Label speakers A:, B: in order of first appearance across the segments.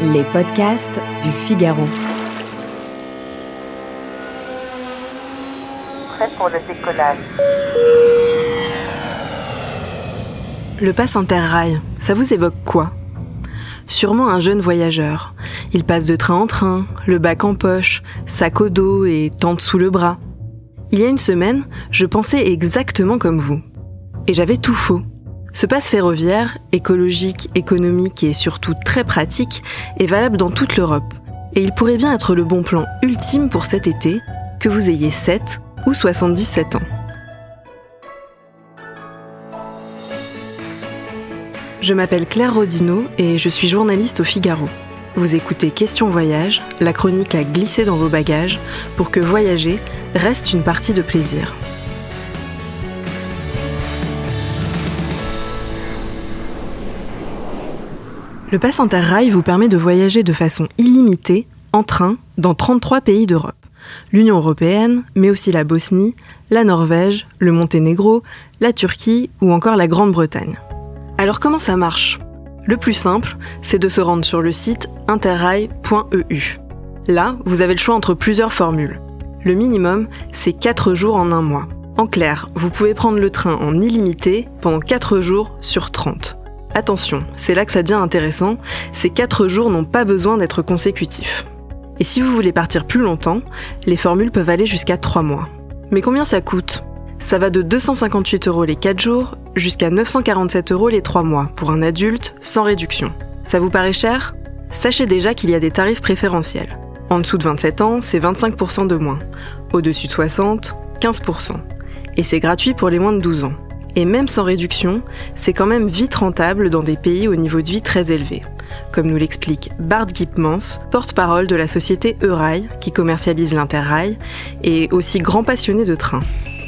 A: Les podcasts du Figaro.
B: Prêt pour le décollage.
C: Le pass interrail, ça vous évoque quoi? Sûrement un jeune voyageur. Il passe de train en train, le bac en poche, sac au dos et tente sous le bras. Il y a une semaine, je pensais exactement comme vous. Et j'avais tout faux. Ce passe ferroviaire, écologique, économique et surtout très pratique, est valable dans toute l'Europe. Et il pourrait bien être le bon plan ultime pour cet été, que vous ayez 7 ou 77 ans. Je m'appelle Claire Rodino et je suis journaliste au Figaro. Vous écoutez Question Voyage, la chronique à glisser dans vos bagages pour que voyager reste une partie de plaisir. Le pass Interrail vous permet de voyager de façon illimitée en train dans 33 pays d'Europe. L'Union européenne, mais aussi la Bosnie, la Norvège, le Monténégro, la Turquie ou encore la Grande-Bretagne. Alors comment ça marche? Le plus simple, c'est de se rendre sur le site interrail.eu. Là, vous avez le choix entre plusieurs formules. Le minimum, c'est 4 jours en un mois. En clair, vous pouvez prendre le train en illimité pendant 4 jours sur 30. Attention, c'est là que ça devient intéressant, ces 4 jours n'ont pas besoin d'être consécutifs. Et si vous voulez partir plus longtemps, les formules peuvent aller jusqu'à 3 mois. Mais combien ça coûte? Ça va de 258 euros les 4 jours jusqu'à 947 euros les 3 mois pour un adulte sans réduction. Ça vous paraît cher? Sachez déjà qu'il y a des tarifs préférentiels. En dessous de 27 ans, c'est 25% de moins. Au-dessus de 60, 15%. Et c'est gratuit pour les moins de 12 ans. Et même sans réduction, c'est quand même vite rentable dans des pays au niveau de vie très élevé. Comme nous l'explique Bart Gipmans, porte-parole de la société Eurail, qui commercialise l'Interrail, et aussi grand passionné de train.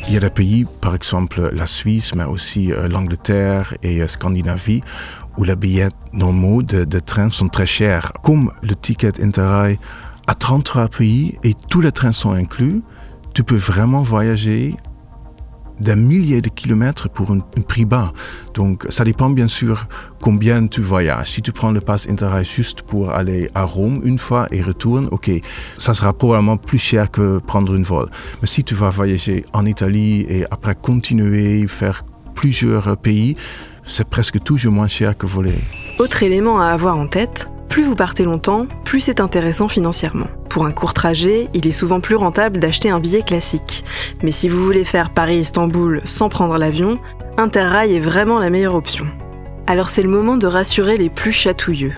D: Il y a des pays, par exemple la Suisse, mais aussi euh, l'Angleterre et euh, Scandinavie, où les billets normaux de, de train sont très chers. Comme le ticket Interrail à 33 pays et tous les trains sont inclus, tu peux vraiment voyager des milliers de kilomètres pour un, un, prix bas. Donc ça dépend bien sûr combien tu voyages. Si tu prends le pass Interrail juste pour aller à Rome une fois et retourne, ok, ça sera probablement plus cher que prendre une vol. Mais si tu vas voyager en Italie et après continuer, faire plusieurs pays, c'est presque toujours moins cher que voler.
C: Autre élément à avoir en tête, plus vous partez longtemps, plus c'est intéressant financièrement. Pour un court trajet, il est souvent plus rentable d'acheter un billet classique. Mais si vous voulez faire Paris-Istanbul sans prendre l'avion, Interrail est vraiment la meilleure option. Alors c'est le moment de rassurer les plus chatouilleux.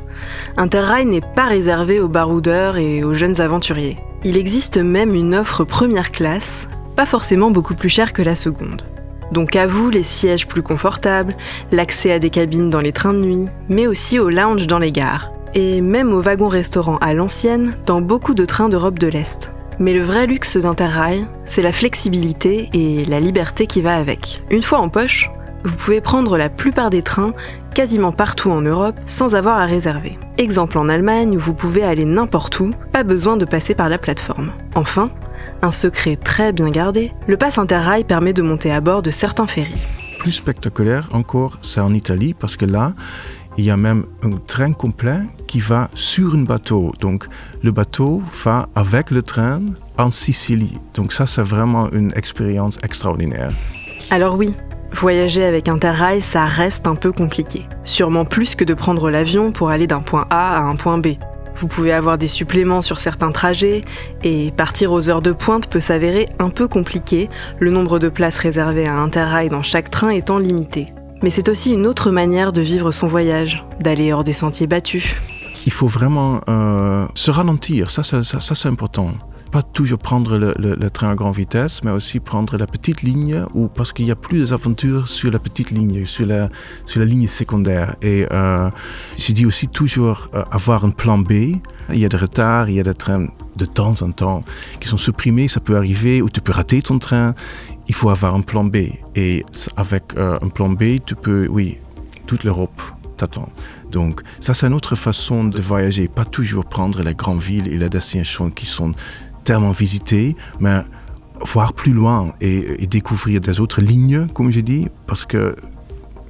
C: Interrail n'est pas réservé aux baroudeurs et aux jeunes aventuriers. Il existe même une offre première classe, pas forcément beaucoup plus chère que la seconde. Donc à vous les sièges plus confortables, l'accès à des cabines dans les trains de nuit, mais aussi au lounge dans les gares et même au wagon-restaurant à l'ancienne dans beaucoup de trains d'Europe de l'Est. Mais le vrai luxe d'Interrail, c'est la flexibilité et la liberté qui va avec. Une fois en poche, vous pouvez prendre la plupart des trains quasiment partout en Europe sans avoir à réserver. Exemple en Allemagne où vous pouvez aller n'importe où, pas besoin de passer par la plateforme. Enfin, un secret très bien gardé, le pass Interrail permet de monter à bord de certains ferries.
D: Plus spectaculaire encore, c'est en Italie parce que là, il y a même un train complet qui va sur un bateau. Donc le bateau va avec le train en Sicile. Donc ça, c'est vraiment une expérience extraordinaire.
C: Alors oui, voyager avec Interrail, ça reste un peu compliqué. Sûrement plus que de prendre l'avion pour aller d'un point A à un point B. Vous pouvez avoir des suppléments sur certains trajets et partir aux heures de pointe peut s'avérer un peu compliqué, le nombre de places réservées à Interrail dans chaque train étant limité. Mais c'est aussi une autre manière de vivre son voyage, d'aller hors des sentiers battus.
D: Il faut vraiment euh, se ralentir, ça, ça, ça, c'est important. pas toujours prendre le, train à grande vitesse, mais aussi prendre la petite ligne, ou parce qu'il y a plus d'aventures sur la petite ligne, sur la, sur la ligne secondaire. Et euh, je dis aussi toujours euh, avoir un plan B. Il y a des retards, il y a des trains de temps en temps qui sont supprimés, ça peut arriver, ou tu peux rater ton train. Il faut avoir un plan B. Et avec euh, un plan B, tu peux, oui, toute l'Europe t'attend. Donc ça, c'est une autre façon de voyager, pas toujours prendre les grandes villes et les destinations qui sont tellement visitées, mais voir plus loin et, et découvrir des autres lignes, comme je dis, parce que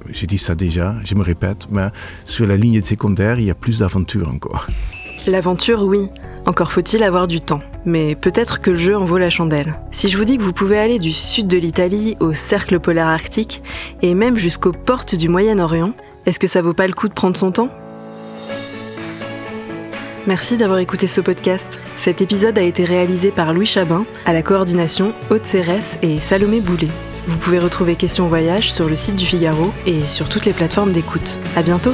D: j'ai dit ça déjà, je me répète, mais sur la ligne secondaire, il y a plus d'aventures encore.
C: L'aventure, oui. Encore faut-il avoir du temps. Mais peut-être que le jeu en vaut la chandelle. Si je vous dis que vous pouvez aller du sud de l'Italie au cercle polaire arctique et même jusqu'aux portes du Moyen-Orient, est-ce que ça vaut pas le coup de prendre son temps? Merci d'avoir écouté ce podcast. Cet épisode a été réalisé par Louis Chabin, à la coordination Haute Cérès et Salomé Boulet. Vous pouvez retrouver Question Voyage sur le site du Figaro et sur toutes les plateformes d'écoute. À bientôt!